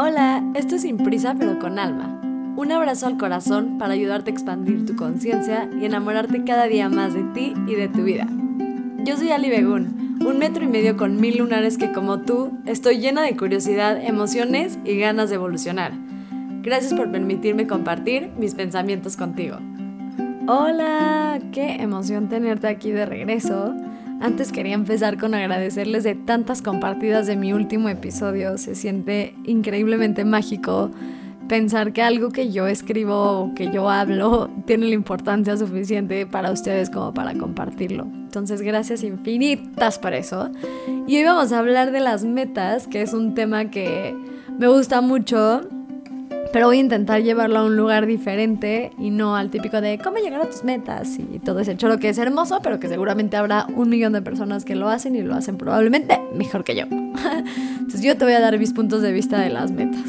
Hola, esto es Sin Prisa pero con Alma. Un abrazo al corazón para ayudarte a expandir tu conciencia y enamorarte cada día más de ti y de tu vida. Yo soy Ali Begun, un metro y medio con mil lunares que como tú estoy llena de curiosidad, emociones y ganas de evolucionar. Gracias por permitirme compartir mis pensamientos contigo. Hola, qué emoción tenerte aquí de regreso. Antes quería empezar con agradecerles de tantas compartidas de mi último episodio. Se siente increíblemente mágico pensar que algo que yo escribo o que yo hablo tiene la importancia suficiente para ustedes como para compartirlo. Entonces, gracias infinitas por eso. Y hoy vamos a hablar de las metas, que es un tema que me gusta mucho pero voy a intentar llevarlo a un lugar diferente y no al típico de cómo llegar a tus metas y todo ese choro que es hermoso, pero que seguramente habrá un millón de personas que lo hacen y lo hacen probablemente mejor que yo. Entonces yo te voy a dar mis puntos de vista de las metas.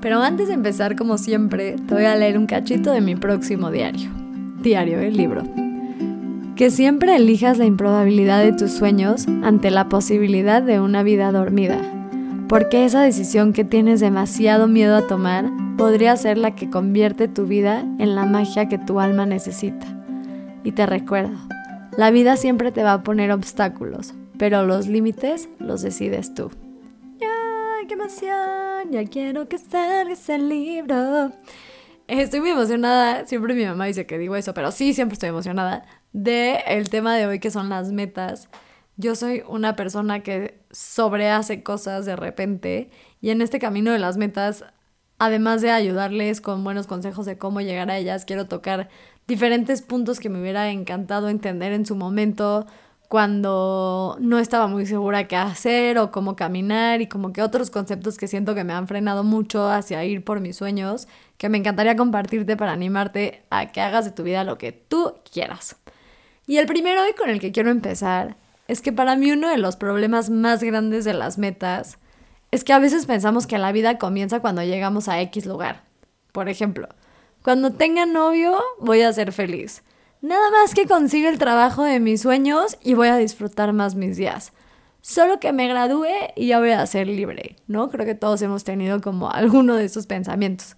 Pero antes de empezar, como siempre, te voy a leer un cachito de mi próximo diario. Diario, el libro. Que siempre elijas la improbabilidad de tus sueños ante la posibilidad de una vida dormida porque esa decisión que tienes demasiado miedo a tomar podría ser la que convierte tu vida en la magia que tu alma necesita. Y te recuerdo, la vida siempre te va a poner obstáculos, pero los límites los decides tú. ¡Ay, qué emoción! Ya quiero que salgas el libro. Estoy muy emocionada, siempre mi mamá dice que digo eso, pero sí, siempre estoy emocionada de el tema de hoy que son las metas. Yo soy una persona que sobrehace cosas de repente y en este camino de las metas, además de ayudarles con buenos consejos de cómo llegar a ellas, quiero tocar diferentes puntos que me hubiera encantado entender en su momento cuando no estaba muy segura qué hacer o cómo caminar y como que otros conceptos que siento que me han frenado mucho hacia ir por mis sueños, que me encantaría compartirte para animarte a que hagas de tu vida lo que tú quieras. Y el primero y con el que quiero empezar es que para mí uno de los problemas más grandes de las metas es que a veces pensamos que la vida comienza cuando llegamos a X lugar. Por ejemplo, cuando tenga novio voy a ser feliz. Nada más que consiga el trabajo de mis sueños y voy a disfrutar más mis días. Solo que me gradúe y ya voy a ser libre, ¿no? Creo que todos hemos tenido como alguno de esos pensamientos.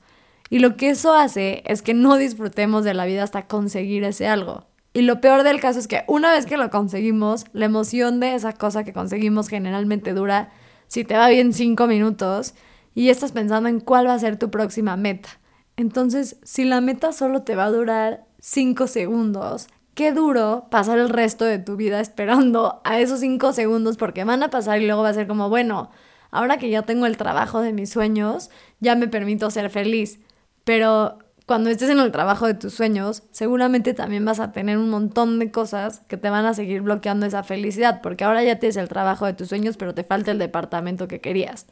Y lo que eso hace es que no disfrutemos de la vida hasta conseguir ese algo. Y lo peor del caso es que una vez que lo conseguimos, la emoción de esa cosa que conseguimos generalmente dura, si te va bien, cinco minutos y estás pensando en cuál va a ser tu próxima meta. Entonces, si la meta solo te va a durar cinco segundos, qué duro pasar el resto de tu vida esperando a esos cinco segundos porque van a pasar y luego va a ser como, bueno, ahora que ya tengo el trabajo de mis sueños, ya me permito ser feliz. Pero cuando estés en el trabajo de tus sueños, seguramente también vas a tener un montón de cosas que te van a seguir bloqueando esa felicidad, porque ahora ya tienes el trabajo de tus sueños, pero te falta el departamento que querías.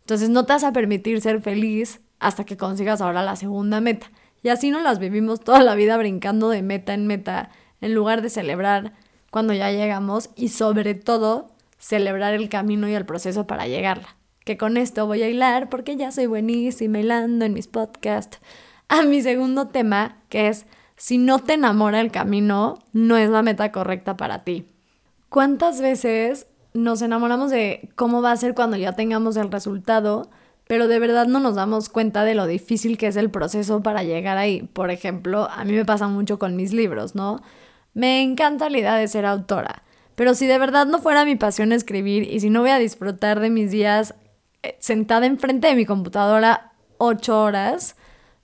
Entonces no te vas a permitir ser feliz hasta que consigas ahora la segunda meta. Y así no las vivimos toda la vida brincando de meta en meta, en lugar de celebrar cuando ya llegamos y sobre todo celebrar el camino y el proceso para llegarla. Que con esto voy a hilar porque ya soy buenísima hilando en mis podcasts a mi segundo tema, que es si no te enamora el camino, no es la meta correcta para ti. ¿Cuántas veces nos enamoramos de cómo va a ser cuando ya tengamos el resultado, pero de verdad no nos damos cuenta de lo difícil que es el proceso para llegar ahí? Por ejemplo, a mí me pasa mucho con mis libros, ¿no? Me encanta la idea de ser autora, pero si de verdad no fuera mi pasión escribir y si no voy a disfrutar de mis días eh, sentada enfrente de mi computadora ocho horas,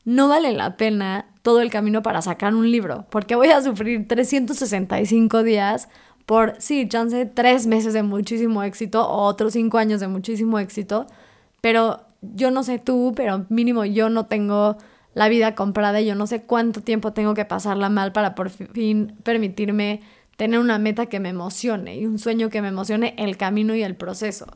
no vale la pena todo el camino para sacar un libro, porque voy a sufrir 365 días por, sí, chance, tres meses de muchísimo éxito o otros cinco años de muchísimo éxito, pero yo no sé tú, pero mínimo yo no tengo la vida comprada y yo no sé cuánto tiempo tengo que pasarla mal para por fin permitirme tener una meta que me emocione y un sueño que me emocione el camino y el proceso.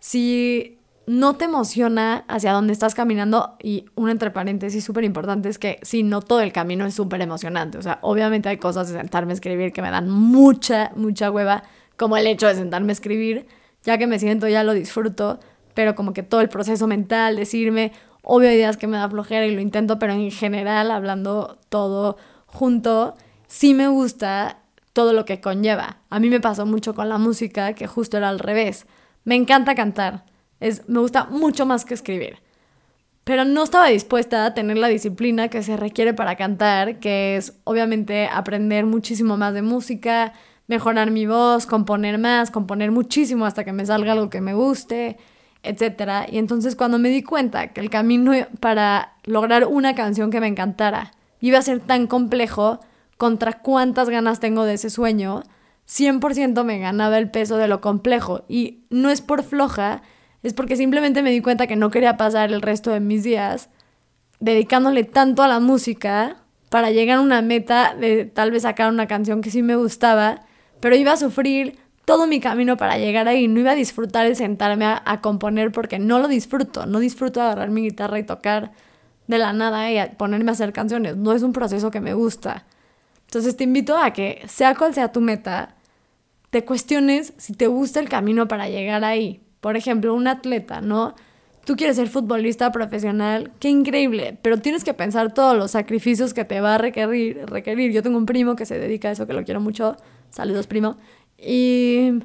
Si no te emociona hacia dónde estás caminando y un entre paréntesis súper importante es que si no todo el camino es súper emocionante, o sea, obviamente hay cosas de sentarme a escribir que me dan mucha, mucha hueva, como el hecho de sentarme a escribir, ya que me siento ya lo disfruto, pero como que todo el proceso mental, decirme, obvio ideas que me da flojera y lo intento, pero en general, hablando todo junto, sí me gusta todo lo que conlleva. A mí me pasó mucho con la música, que justo era al revés. Me encanta cantar, es, me gusta mucho más que escribir. pero no estaba dispuesta a tener la disciplina que se requiere para cantar, que es obviamente aprender muchísimo más de música, mejorar mi voz, componer más, componer muchísimo hasta que me salga algo que me guste, etc. Y entonces cuando me di cuenta que el camino para lograr una canción que me encantara iba a ser tan complejo, contra cuántas ganas tengo de ese sueño, 100% me ganaba el peso de lo complejo. Y no es por floja, es porque simplemente me di cuenta que no quería pasar el resto de mis días dedicándole tanto a la música para llegar a una meta de tal vez sacar una canción que sí me gustaba, pero iba a sufrir todo mi camino para llegar ahí, no iba a disfrutar el sentarme a, componer porque no lo disfruto, no disfruto agarrar mi guitarra y tocar de la nada y ponerme a hacer canciones, no es un proceso que me gusta. Entonces te invito a que, sea cual sea tu meta, te cuestiones si te gusta el camino para llegar ahí, por ejemplo, un atleta, ¿no? Tú quieres ser futbolista profesional, qué increíble, pero tienes que pensar todos los sacrificios que te va a requerir, requerir. Yo tengo un primo que se dedica a eso, que lo quiero mucho. Saludos, primo. Y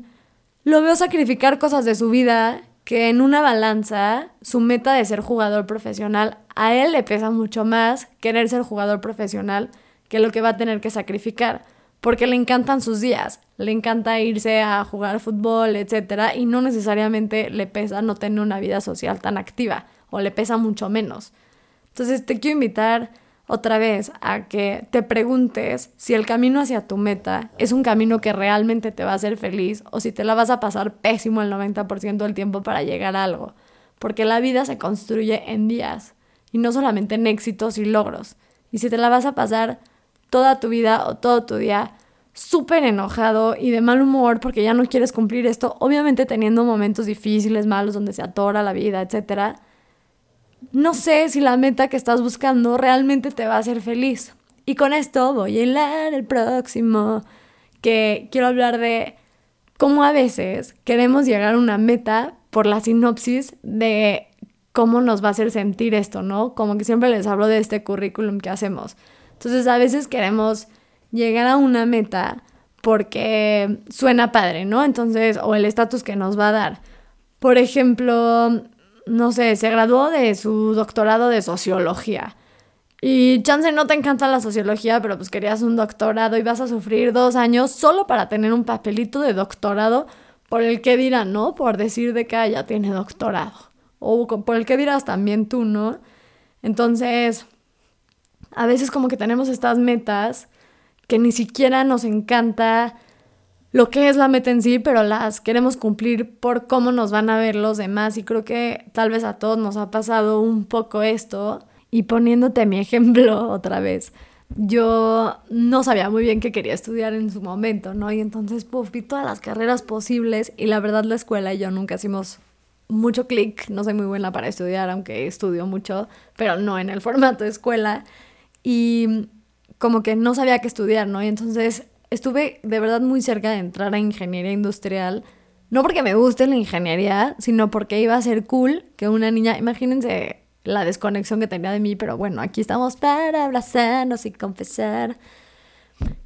lo veo sacrificar cosas de su vida que en una balanza, su meta de ser jugador profesional, a él le pesa mucho más querer ser jugador profesional que lo que va a tener que sacrificar porque le encantan sus días, le encanta irse a jugar fútbol, etcétera, y no necesariamente le pesa no tener una vida social tan activa o le pesa mucho menos. Entonces te quiero invitar otra vez a que te preguntes si el camino hacia tu meta es un camino que realmente te va a hacer feliz o si te la vas a pasar pésimo el 90% del tiempo para llegar a algo, porque la vida se construye en días y no solamente en éxitos y logros. Y si te la vas a pasar toda tu vida o todo tu día súper enojado y de mal humor porque ya no quieres cumplir esto, obviamente teniendo momentos difíciles, malos, donde se atora la vida, etc. No sé si la meta que estás buscando realmente te va a hacer feliz. Y con esto voy a hilar el próximo, que quiero hablar de cómo a veces queremos llegar a una meta por la sinopsis de cómo nos va a hacer sentir esto, ¿no? Como que siempre les hablo de este currículum que hacemos. Entonces a veces queremos llegar a una meta porque suena padre, ¿no? Entonces, o el estatus que nos va a dar. Por ejemplo, no sé, se graduó de su doctorado de sociología. Y chance no te encanta la sociología, pero pues querías un doctorado y vas a sufrir dos años solo para tener un papelito de doctorado por el que dirán, ¿no? Por decir de que ah, ya tiene doctorado. O por el que dirás también tú, ¿no? Entonces, a veces como que tenemos estas metas que ni siquiera nos encanta lo que es la meta en sí, pero las queremos cumplir por cómo nos van a ver los demás y creo que tal vez a todos nos ha pasado un poco esto y poniéndote mi ejemplo otra vez. Yo no sabía muy bien qué quería estudiar en su momento, ¿no? Y entonces, pues, vi todas las carreras posibles y la verdad la escuela y yo nunca hicimos mucho clic, no soy muy buena para estudiar, aunque estudio mucho, pero no en el formato de escuela y como que no sabía qué estudiar, ¿no? Y entonces estuve de verdad muy cerca de entrar a ingeniería industrial, no porque me guste la ingeniería, sino porque iba a ser cool que una niña, imagínense la desconexión que tenía de mí, pero bueno, aquí estamos para abrazarnos y confesar.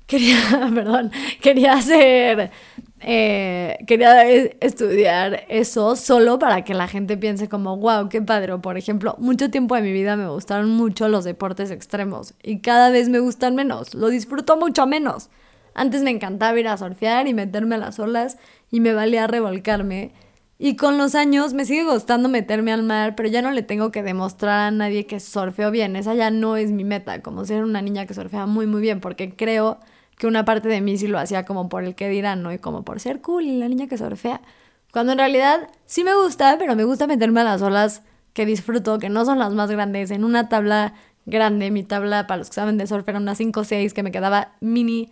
Quería, perdón, quería hacer eh, quería estudiar eso solo para que la gente piense como, wow, qué padre. por ejemplo, mucho tiempo de mi vida me gustaron mucho los deportes extremos y cada vez me gustan menos, lo disfruto mucho menos. Antes me encantaba ir a surfear y meterme a las olas y me valía revolcarme. Y con los años me sigue gustando meterme al mar, pero ya no le tengo que demostrar a nadie que surfeo bien. Esa ya no es mi meta, como ser una niña que surfea muy, muy bien, porque creo que una parte de mí sí lo hacía como por el que dirán, ¿no? Y como por ser cool y la niña que surfea. Cuando en realidad sí me gusta, pero me gusta meterme a las olas que disfruto, que no son las más grandes, en una tabla grande. Mi tabla, para los que saben de surf, era una 5 o 6 que me quedaba mini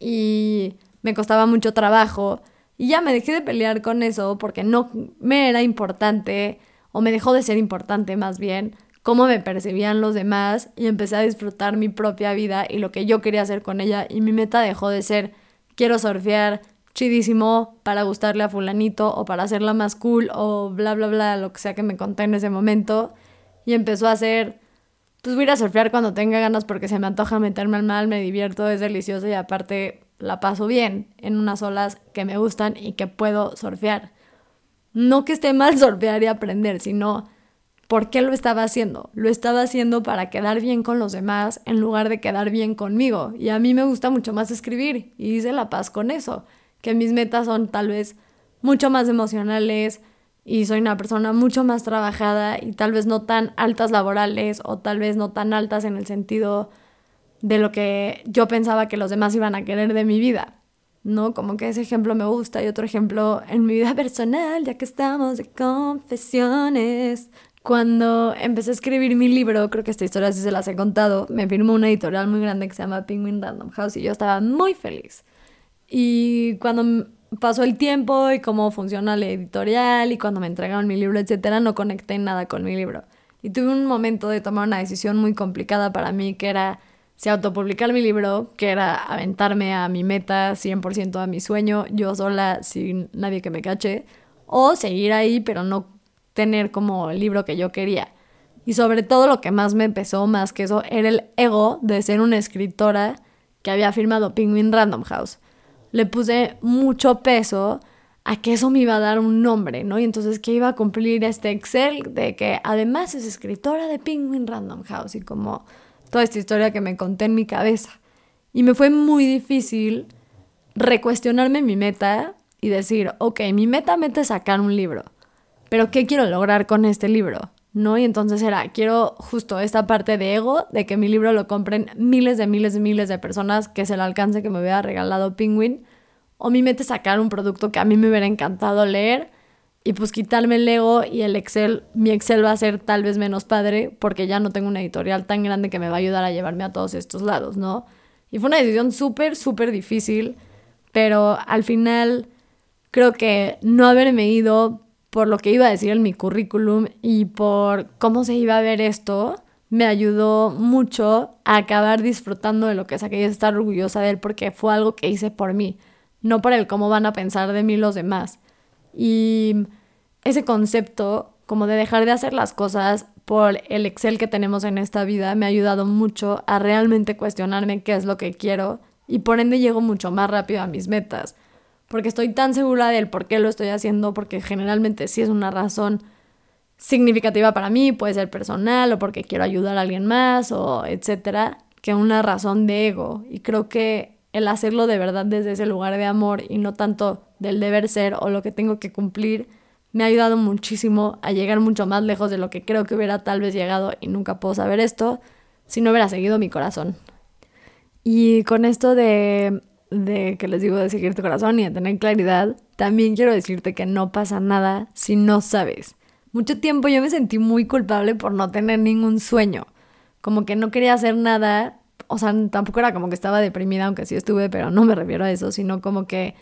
y me costaba mucho trabajo. Y ya me dejé de pelear con eso porque no me era importante, o me dejó de ser importante más bien, cómo me percibían los demás y empecé a disfrutar mi propia vida y lo que yo quería hacer con ella y mi meta dejó de ser quiero surfear chidísimo para gustarle a fulanito o para hacerla más cool o bla bla bla, lo que sea que me conté en ese momento y empezó a ser pues voy a a surfear cuando tenga ganas porque se me antoja meterme al mal, me divierto, es delicioso y aparte la paso bien en unas olas que me gustan y que puedo surfear. No que esté mal surfear y aprender, sino ¿por qué lo estaba haciendo? Lo estaba haciendo para quedar bien con los demás en lugar de quedar bien conmigo. Y a mí me gusta mucho más escribir y hice la paz con eso, que mis metas son tal vez mucho más emocionales y soy una persona mucho más trabajada y tal vez no tan altas laborales o tal vez no tan altas en el sentido de lo que yo pensaba que los demás iban a querer de mi vida. ¿no? Como que ese ejemplo me gusta y otro ejemplo en mi vida personal, ya que estamos de confesiones. Cuando empecé a escribir mi libro, creo que esta historia sí se las he contado, me firmó una editorial muy grande que se llama Penguin Random House y yo estaba muy feliz. Y cuando pasó el tiempo y cómo funciona la editorial y cuando me entregaron mi libro, etcétera, no conecté nada con mi libro. Y tuve un momento de tomar una decisión muy complicada para mí que era si autopublicar mi libro, que era aventarme a mi meta 100% a mi sueño, yo sola, sin nadie que me cache, o seguir ahí, pero no tener como el libro que yo quería. Y sobre todo lo que más me empezó, más que eso, era el ego de ser una escritora que había firmado Penguin Random House. Le puse mucho peso a que eso me iba a dar un nombre, ¿no? Y entonces que iba a cumplir este Excel de que además es escritora de Penguin Random House y como toda esta historia que me conté en mi cabeza. Y me fue muy difícil recuestionarme mi meta y decir, ok, mi meta, meta es sacar un libro pero ¿qué quiero lograr con este libro? ¿No? Y entonces era, quiero justo esta parte de ego, de que mi libro lo compren miles de miles de miles de personas, que es el alcance que me hubiera regalado Penguin, o mi meta es sacar un producto que a mí me hubiera encantado leer, y pues quitarme el ego y el Excel, mi Excel va a ser tal vez menos padre, porque ya no tengo una editorial tan grande que me va a ayudar a llevarme a todos estos lados, ¿no? Y fue una decisión súper, súper difícil, pero al final creo que no haberme ido por lo que iba a decir en mi currículum y por cómo se iba a ver esto, me ayudó mucho a acabar disfrutando de lo que saqué y estar orgullosa de él porque fue algo que hice por mí, no por el cómo van a pensar de mí los demás. Y ese concepto como de dejar de hacer las cosas por el Excel que tenemos en esta vida me ha ayudado mucho a realmente cuestionarme qué es lo que quiero y por ende llego mucho más rápido a mis metas porque estoy tan segura del por qué lo estoy haciendo, porque generalmente sí es una razón significativa para mí, puede ser personal o porque quiero ayudar a alguien más o etcétera, que una razón de ego. Y creo que el hacerlo de verdad desde ese lugar de amor y no tanto del deber ser o lo que tengo que cumplir, me ha ayudado muchísimo a llegar mucho más lejos de lo que creo que hubiera tal vez llegado y nunca puedo saber esto si no hubiera seguido mi corazón. Y con esto de de que les digo de seguir tu corazón y de tener claridad, también quiero decirte que no pasa nada si no sabes. Mucho tiempo yo me sentí muy culpable por no tener ningún sueño. Como que no quería hacer nada. O sea, tampoco era como que estaba deprimida, aunque sí estuve, pero no me refiero a eso, sino como que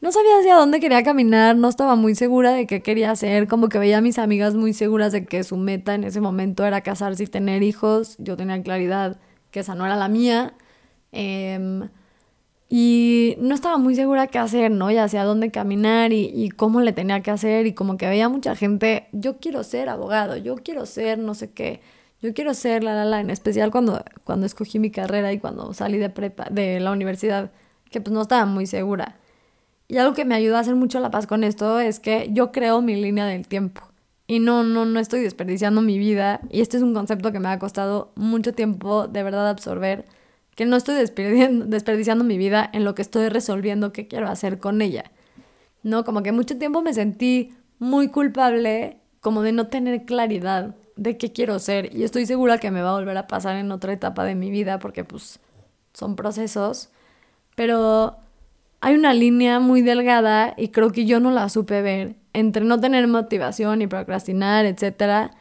no sabía hacia dónde quería caminar, no estaba muy segura de qué quería hacer, como que veía a mis amigas muy seguras de que su meta en ese momento era casarse y tener hijos. Yo tenía claridad que esa no era la mía. Eh, y no estaba muy segura qué hacer, ¿no? Y hacia dónde caminar y, y, cómo le tenía que hacer y como que veía mucha gente, yo quiero ser abogado, yo quiero ser no sé qué, yo quiero ser la la la, en especial cuando, cuando escogí mi carrera y cuando salí de prepa, de la universidad, que pues no estaba muy segura. Y algo que me ayudó a hacer mucho la paz con esto es que yo creo mi línea del tiempo. Y no, no, no estoy desperdiciando mi vida. Y este es un concepto que me ha costado mucho tiempo de verdad absorber que no estoy desperdiciando, mi vida en lo que estoy resolviendo qué quiero hacer con ella. No, como que mucho tiempo me sentí muy culpable como de no tener claridad de qué quiero ser y estoy segura que me va a volver a pasar en otra etapa de mi vida porque pues son procesos, pero hay una línea muy delgada y creo que yo no la supe ver entre no tener motivación y procrastinar, etcétera,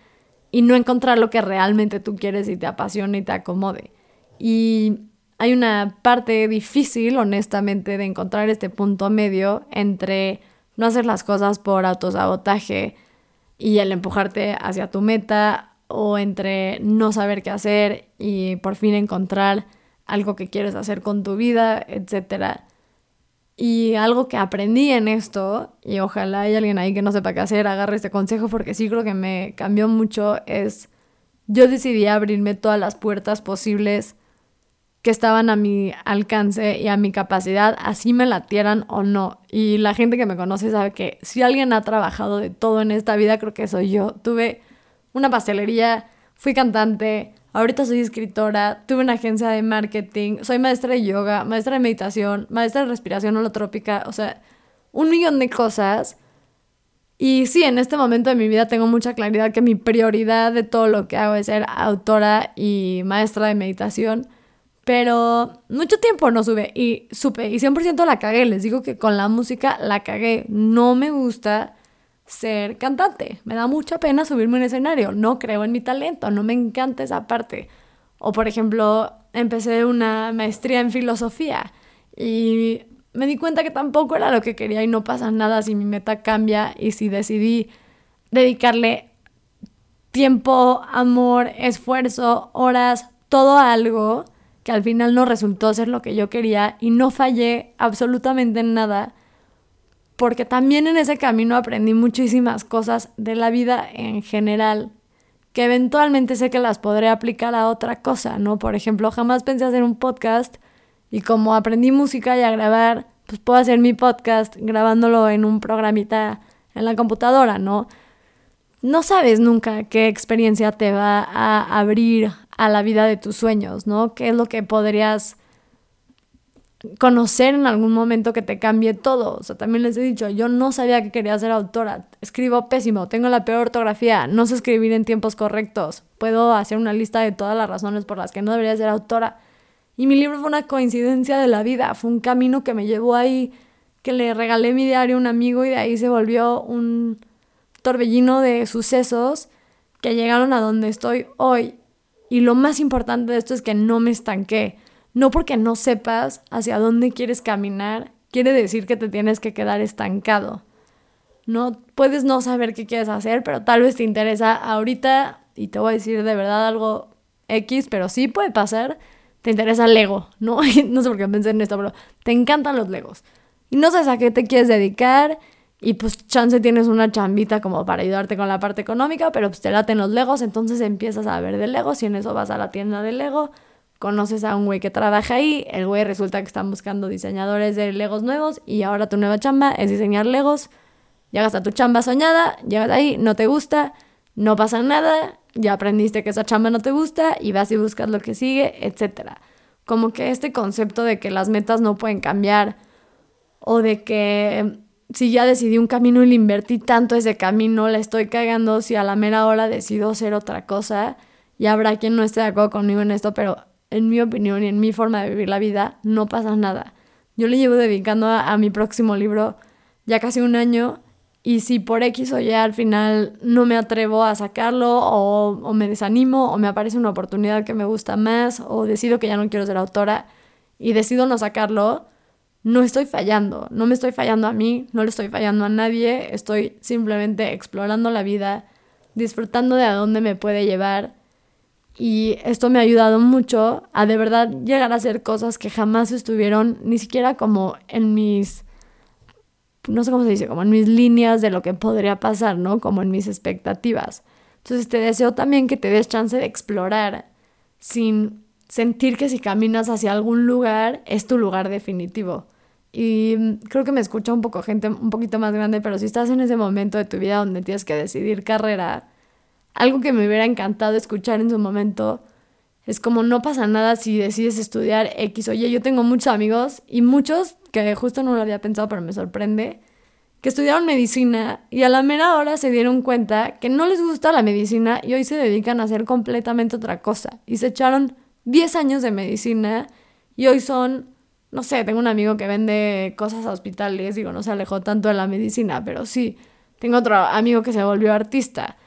y no encontrar lo que realmente tú quieres y te apasiona y te acomode. Y hay una parte difícil, honestamente, de encontrar este punto medio entre no hacer las cosas por autosabotaje y el empujarte hacia tu meta o entre no saber qué hacer y por fin encontrar algo que quieres hacer con tu vida, etc. Y algo que aprendí en esto, y ojalá hay alguien ahí que no sepa qué hacer, agarre este consejo porque sí creo que me cambió mucho, es yo decidí abrirme todas las puertas posibles que estaban a mi alcance y a mi capacidad, así me latieran o no. Y la gente que me conoce sabe que si alguien ha trabajado de todo en esta vida, creo que soy yo. Tuve una pastelería, fui cantante, ahorita soy escritora, tuve una agencia de marketing, soy maestra de yoga, maestra de meditación, maestra de respiración holotrópica, o sea, un millón de cosas. Y sí, en este momento de mi vida tengo mucha claridad que mi prioridad de todo lo que hago es ser autora y maestra de meditación. Pero mucho tiempo no sube y supe y 100% la cagué. Les digo que con la música la cagué. No me gusta ser cantante. Me da mucha pena subirme a un escenario. No creo en mi talento. No me encanta esa parte. O por ejemplo, empecé una maestría en filosofía y me di cuenta que tampoco era lo que quería y no pasa nada si mi meta cambia y si decidí dedicarle tiempo, amor, esfuerzo, horas, todo a algo que al final no resultó ser lo que yo quería y no fallé absolutamente en nada, porque también en ese camino aprendí muchísimas cosas de la vida en general, que eventualmente sé que las podré aplicar a otra cosa, ¿no? Por ejemplo, jamás pensé hacer un podcast y como aprendí música y a grabar, pues puedo hacer mi podcast grabándolo en un programita en la computadora, ¿no? No sabes nunca qué experiencia te va a abrir a la vida de tus sueños, ¿no? ¿Qué es lo que podrías conocer en algún momento que te cambie todo? O sea, también les he dicho, yo no sabía que quería ser autora, escribo pésimo, tengo la peor ortografía, no sé escribir en tiempos correctos, puedo hacer una lista de todas las razones por las que no debería ser autora. Y mi libro fue una coincidencia de la vida, fue un camino que me llevó ahí, que le regalé mi diario a un amigo y de ahí se volvió un torbellino de sucesos que llegaron a donde estoy hoy. Y lo más importante de esto es que no me estanqué. No porque no sepas hacia dónde quieres caminar, quiere decir que te tienes que quedar estancado. No puedes no saber qué quieres hacer, pero tal vez te interesa ahorita y te voy a decir de verdad algo X, pero sí puede pasar. Te interesa Lego, ¿no? no sé por qué pensé en esto, pero te encantan los Legos. Y no sabes a qué te quieres dedicar y pues chance tienes una chambita como para ayudarte con la parte económica, pero pues te laten los legos, entonces empiezas a ver de legos y en eso vas a la tienda de lego, conoces a un güey que trabaja ahí, el güey resulta que están buscando diseñadores de legos nuevos y ahora tu nueva chamba es diseñar legos, llegas a tu chamba soñada, llegas ahí, no te gusta, no pasa nada, ya aprendiste que esa chamba no te gusta y vas y buscas lo que sigue, etc. Como que este concepto de que las metas no pueden cambiar o de que si ya decidí un camino y le invertí tanto ese camino, la estoy cagando si a la mera hora decido hacer otra cosa. Y habrá quien no esté de acuerdo conmigo en esto, pero en mi opinión y en mi forma de vivir la vida, no pasa nada. Yo le llevo dedicando a, mi próximo libro ya casi un año y si por X o Y al final no me atrevo a sacarlo o, o, me desanimo o me aparece una oportunidad que me gusta más o decido que ya no quiero ser autora y decido no sacarlo, no estoy fallando, no me estoy fallando a mí, no le estoy fallando a nadie, estoy simplemente explorando la vida, disfrutando de a dónde me puede llevar. Y esto me ha ayudado mucho a de verdad llegar a hacer cosas que jamás estuvieron ni siquiera como en mis, no sé cómo se dice, como en mis líneas de lo que podría pasar, ¿no? Como en mis expectativas. Entonces te deseo también que te des chance de explorar sin sentir que si caminas hacia algún lugar es tu lugar definitivo. Y mm, creo que me escucha un poco gente un poquito más grande, pero si estás en ese momento de tu vida donde tienes que decidir carrera, algo que me hubiera encantado escuchar en su momento es como no pasa nada si decides estudiar X. Oye, yo tengo muchos amigos y muchos que justo no lo había pensado, pero me sorprende, que estudiaron medicina y a la mera hora se dieron cuenta que no les gusta la medicina y hoy se dedican a hacer completamente otra cosa y se echaron 10 años de medicina y hoy son, no sé, tengo un amigo que vende cosas a hospitales, digo, no se alejó tanto de la medicina, pero sí, tengo otro amigo que se volvió artista.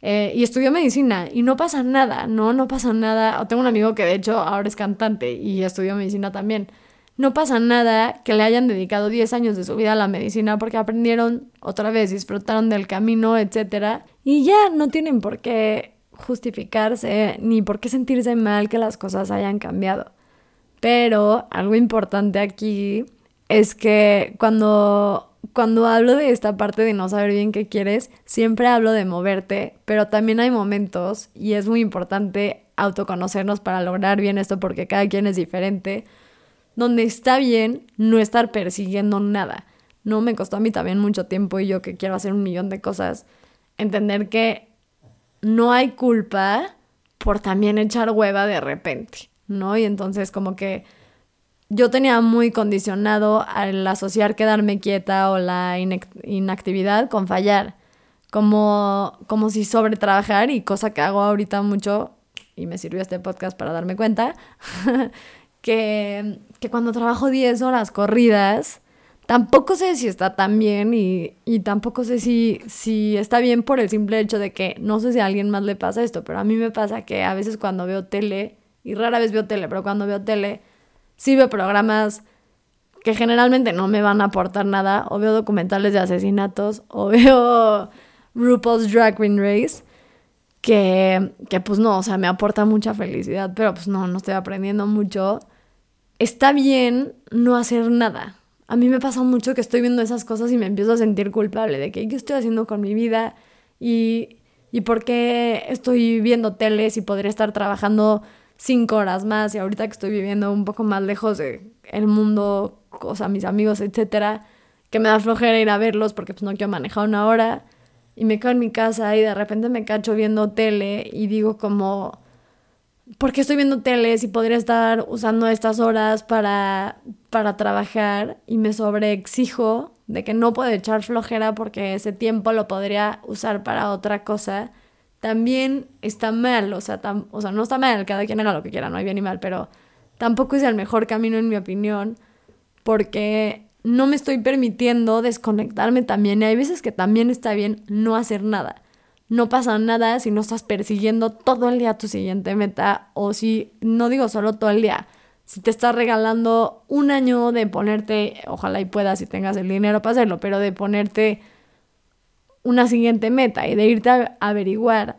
Eh, y estudió medicina y no pasa nada, no, no pasa nada. O tengo un amigo que de hecho ahora es cantante y estudió medicina también. No pasa nada que le hayan dedicado 10 años de su vida a la medicina porque aprendieron otra vez, disfrutaron del camino, etc. Y ya no tienen por qué justificarse ni por qué sentirse mal que las cosas hayan cambiado. Pero algo importante aquí es que cuando, cuando hablo de esta parte de no saber bien qué quieres, siempre hablo de moverte, pero también hay momentos y es muy importante autoconocernos para lograr bien esto porque cada quien es diferente, donde está bien no estar persiguiendo nada. No me costó a mí también mucho tiempo y yo que quiero hacer un millón de cosas, entender que no hay culpa por también echar hueva de repente, ¿no? Y entonces como que yo tenía muy condicionado al asociar quedarme quieta o la inactividad con fallar, como, como si sobre trabajar y cosa que hago ahorita mucho, y me sirvió este podcast para darme cuenta, que, que cuando trabajo 10 horas corridas, tampoco sé si está tan bien y, y, tampoco sé si, si está bien por el simple hecho de que no sé si a alguien más le pasa esto, pero a mí me pasa que a veces cuando veo tele, y rara vez veo tele, pero cuando veo tele, sí veo programas que generalmente no me van a aportar nada, o veo documentales de asesinatos, o veo RuPaul's Drag Queen Race, que, que pues no, o sea, me aporta mucha felicidad, pero pues no, no estoy aprendiendo mucho. Está bien no hacer nada, a mí me pasa mucho que estoy viendo esas cosas y me empiezo a sentir culpable de que qué estoy haciendo con mi vida y, y por qué estoy viendo teles y podría estar trabajando cinco horas más y ahorita que estoy viviendo un poco más lejos de el mundo, o sea, mis amigos, etcétera, que me da flojera ir a verlos porque pues no quiero manejar una hora. Y me quedo en mi casa y de repente me cacho viendo tele y digo como ¿por qué estoy viendo tele si podría estar usando estas horas para, para trabajar y me sobreexijo de que no puedo echar flojera porque ese tiempo lo podría usar para otra cosa? También está mal, o sea, o sea, no está mal, cada quien haga lo que quiera, no hay bien ni mal, pero tampoco es el mejor camino en mi opinión porque no me estoy permitiendo desconectarme también. Y hay veces que también está bien no hacer nada no pasa nada si no estás persiguiendo todo el día tu siguiente meta o si, no digo solo todo el día, si te estás regalando un año de ponerte, ojalá y puedas si tengas el dinero para hacerlo, pero de ponerte una siguiente meta y de irte a averiguar.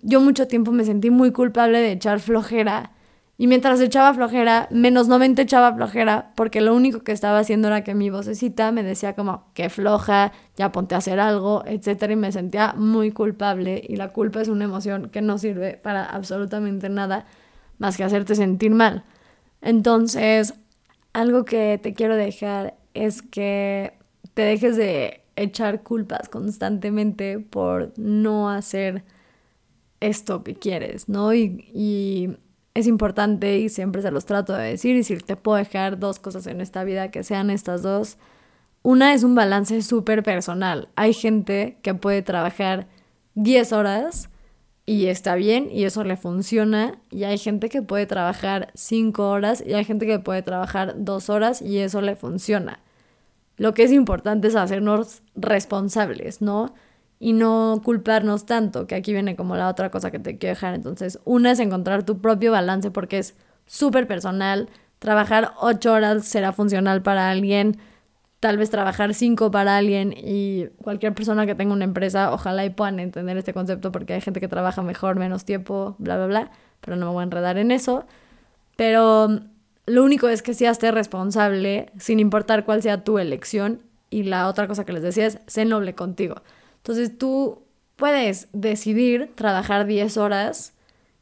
Yo mucho tiempo me sentí muy culpable de echar flojera y mientras echaba flojera, menos 90 echaba flojera, porque lo único que estaba haciendo era que mi vocecita me decía como, que floja, ya ponte a hacer algo, etcétera, y me sentía muy culpable. Y la culpa es una emoción que no sirve para absolutamente nada más que hacerte sentir mal. Entonces, algo que te quiero dejar es que te dejes de echar culpas constantemente por no hacer esto que quieres, ¿no? Y es importante y siempre se los trato de decir y si te puedo dejar dos cosas en esta vida que sean estas dos. Una es un balance súper personal. Hay gente que puede trabajar 10 horas y está bien y eso le funciona y hay gente que puede trabajar 5 horas y hay gente que puede trabajar 2 horas y eso le funciona. Lo que es importante es hacernos responsables, ¿no? Y no culparnos tanto, que aquí viene como la otra cosa que te quiero dejar. Entonces, una es encontrar tu propio balance porque es súper personal. Trabajar ocho horas será funcional para alguien, tal vez trabajar cinco para alguien y cualquier persona que tenga una empresa, ojalá y puedan entender este concepto porque hay gente que trabaja mejor, menos tiempo, bla, bla, bla, pero no me voy a enredar en eso. Pero lo único es que seas esté responsable, sin importar cuál sea tu elección. Y la otra cosa que les decía es, sé noble contigo. Entonces tú puedes decidir trabajar 10 horas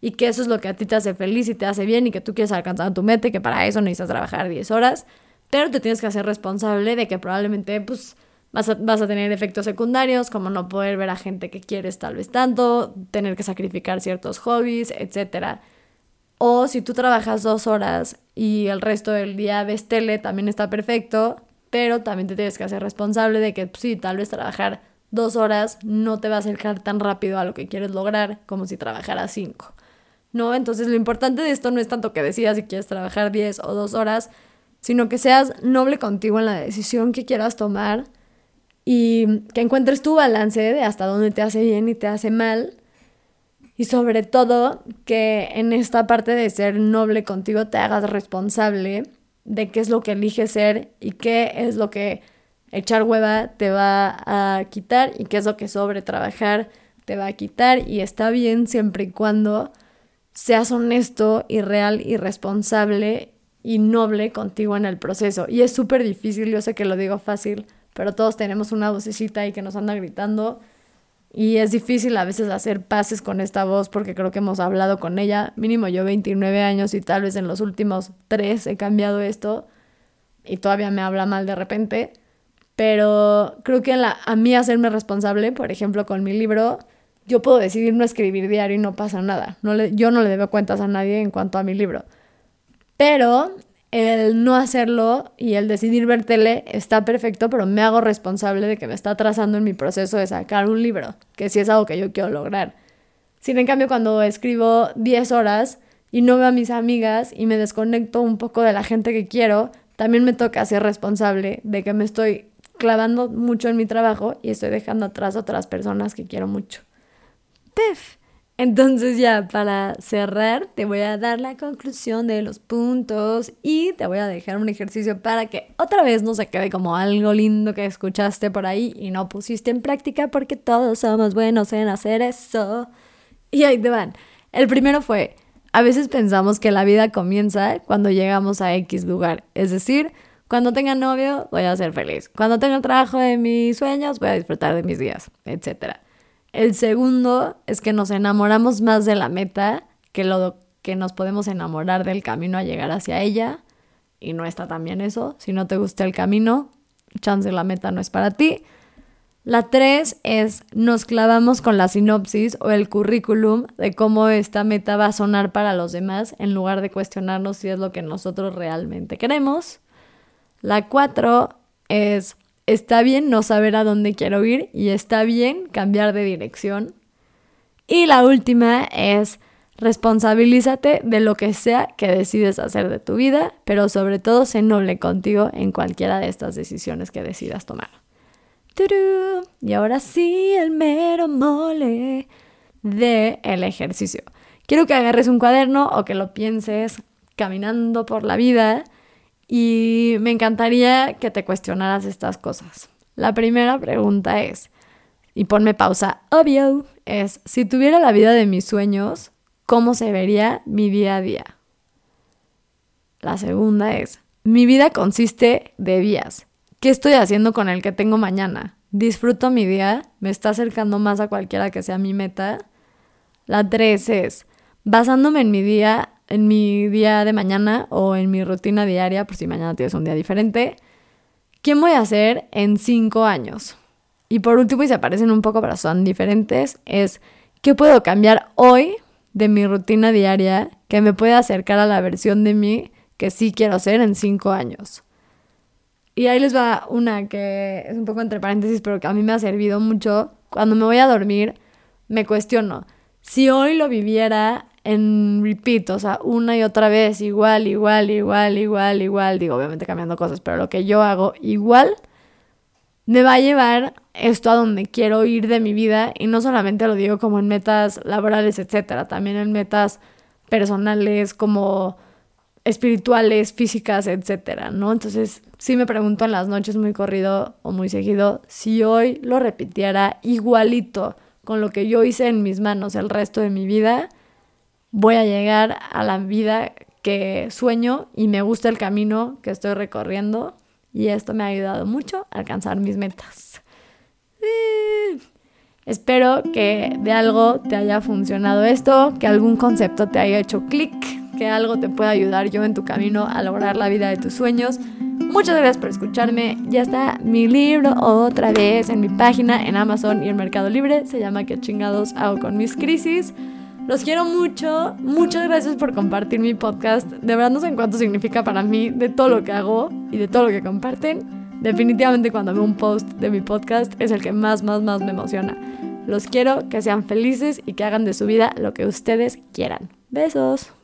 y que eso es lo que a ti te hace feliz y te hace bien y que tú quieres alcanzar tu meta y que para eso necesitas trabajar 10 horas, pero te tienes que hacer responsable de que probablemente pues vas a, vas a tener efectos secundarios como no poder ver a gente que quieres tal vez tanto, tener que sacrificar ciertos hobbies, etc. O si tú trabajas dos horas y el resto del día ves tele, también está perfecto, pero también te tienes que hacer responsable de que pues, sí, tal vez trabajar dos horas no te va a acercar tan rápido a lo que quieres lograr como si trabajaras cinco. ¿No? Entonces lo importante de esto no es tanto que decidas si quieres trabajar diez o dos horas, sino que seas noble contigo en la decisión que quieras tomar y que encuentres tu balance de hasta dónde te hace bien y te hace mal. Y sobre todo que en esta parte de ser noble contigo te hagas responsable de qué es lo que eliges ser y qué es lo que echar hueva te va a quitar y que es lo que sobre trabajar te va a quitar. Y está bien siempre y cuando seas honesto y real y responsable y noble contigo en el proceso. Y es súper difícil, yo sé que lo digo fácil, pero todos tenemos una vocecita ahí que nos anda gritando. Y es difícil a veces hacer pases con esta voz porque creo que hemos hablado con ella, mínimo yo 29 años y tal vez en los últimos tres he cambiado esto y todavía me habla mal de repente pero creo que a mí hacerme responsable, por ejemplo, con mi libro, yo puedo decidir no escribir diario y no pasa nada. Yo no le debo cuentas a nadie en cuanto a mi libro. Pero el no hacerlo y el decidir ver tele está perfecto, pero me hago responsable de que me está atrasando en mi proceso de sacar un libro, que sí es algo que yo quiero lograr. Sin en cambio, cuando escribo 10 horas y no veo a mis amigas y me desconecto un poco de la gente que quiero, también me toca ser responsable de que me estoy clavando mucho en mi trabajo y estoy dejando atrás a otras personas que quiero mucho. Pef. Entonces ya para cerrar te voy a dar la conclusión de los puntos y te voy a dejar un ejercicio para que otra vez no se quede como algo lindo que escuchaste por ahí y no pusiste en práctica porque todos somos buenos en hacer eso. Y ahí te van. El primero fue, a veces pensamos que la vida comienza cuando llegamos a X lugar, es decir, cuando tenga novio voy a ser feliz, cuando tenga el trabajo de mis sueños voy a disfrutar de mis días, etcétera. El segundo es que nos enamoramos más de la meta que lo que nos podemos enamorar del camino a llegar hacia ella. Y no está también eso. Si no te gusta el camino, chance la meta no es para ti. La tres es nos clavamos con la sinopsis o el currículum de cómo esta meta va a sonar para los demás en lugar de cuestionarnos si es lo que nosotros realmente queremos. La cuatro es está bien no saber a dónde quiero ir y está bien cambiar de dirección. Y la última es responsabilízate de lo que sea que decides hacer de tu vida, pero sobre todo sé noble contigo en cualquiera de estas decisiones que decidas tomar. Y ahora sí, el mero mole de el ejercicio. Quiero que agarres un cuaderno o que lo pienses caminando por la vida y me encantaría que te cuestionaras estas cosas. La primera pregunta es, y ponme pausa, obvio, es, si tuviera la vida de mis sueños, ¿cómo se vería mi día a día? La segunda es, mi vida consiste de días. ¿Qué estoy haciendo con el que tengo mañana? ¿Disfruto mi día? ¿Me está acercando más a cualquiera que sea mi meta? La tres es, basándome en mi día, en mi día de mañana o en mi rutina diaria, por si mañana tienes un día diferente, ¿quién voy a ser en cinco años? Y por último, y se parecen un poco, pero son diferentes, es ¿qué puedo cambiar hoy de mi rutina diaria que me pueda acercar a la versión de mí que sí quiero ser en cinco años? Y ahí les va una que es un poco entre paréntesis, pero que a mí me ha servido mucho. Cuando me voy a dormir, me cuestiono, si hoy lo viviera en repeat, o sea, una y otra vez, igual, igual, igual, igual, igual, digo, obviamente cambiando cosas, pero lo que yo hago igual, me va a llevar esto a donde quiero ir de mi vida y no solamente lo digo como en metas laborales, etcétera, también en metas personales como espirituales, físicas, etcétera, ¿no? Entonces, sí me pregunto en las noches muy corrido o muy seguido si hoy lo repitiera igualito con lo que yo hice en mis manos el resto de mi vida, voy a llegar a la vida que sueño y me gusta el camino que estoy recorriendo y esto me ha ayudado mucho a alcanzar mis metas. Espero que de algo te haya funcionado esto, que algún concepto te haya hecho clic, que algo te pueda ayudar yo en tu camino a lograr la vida de tus sueños. Muchas gracias por escucharme. Ya está mi libro otra vez en mi página, en Amazon y en Mercado Libre. Se llama ¿Qué chingados hago con mis crisis? Los quiero mucho. Muchas gracias por compartir mi podcast. De verdad no sé cuánto significa para mí de todo lo que hago y de todo lo que comparten. Definitivamente cuando veo un post de mi podcast es el que más, más, más me emociona. Los quiero que sean felices y que hagan de su vida lo que ustedes quieran. Besos.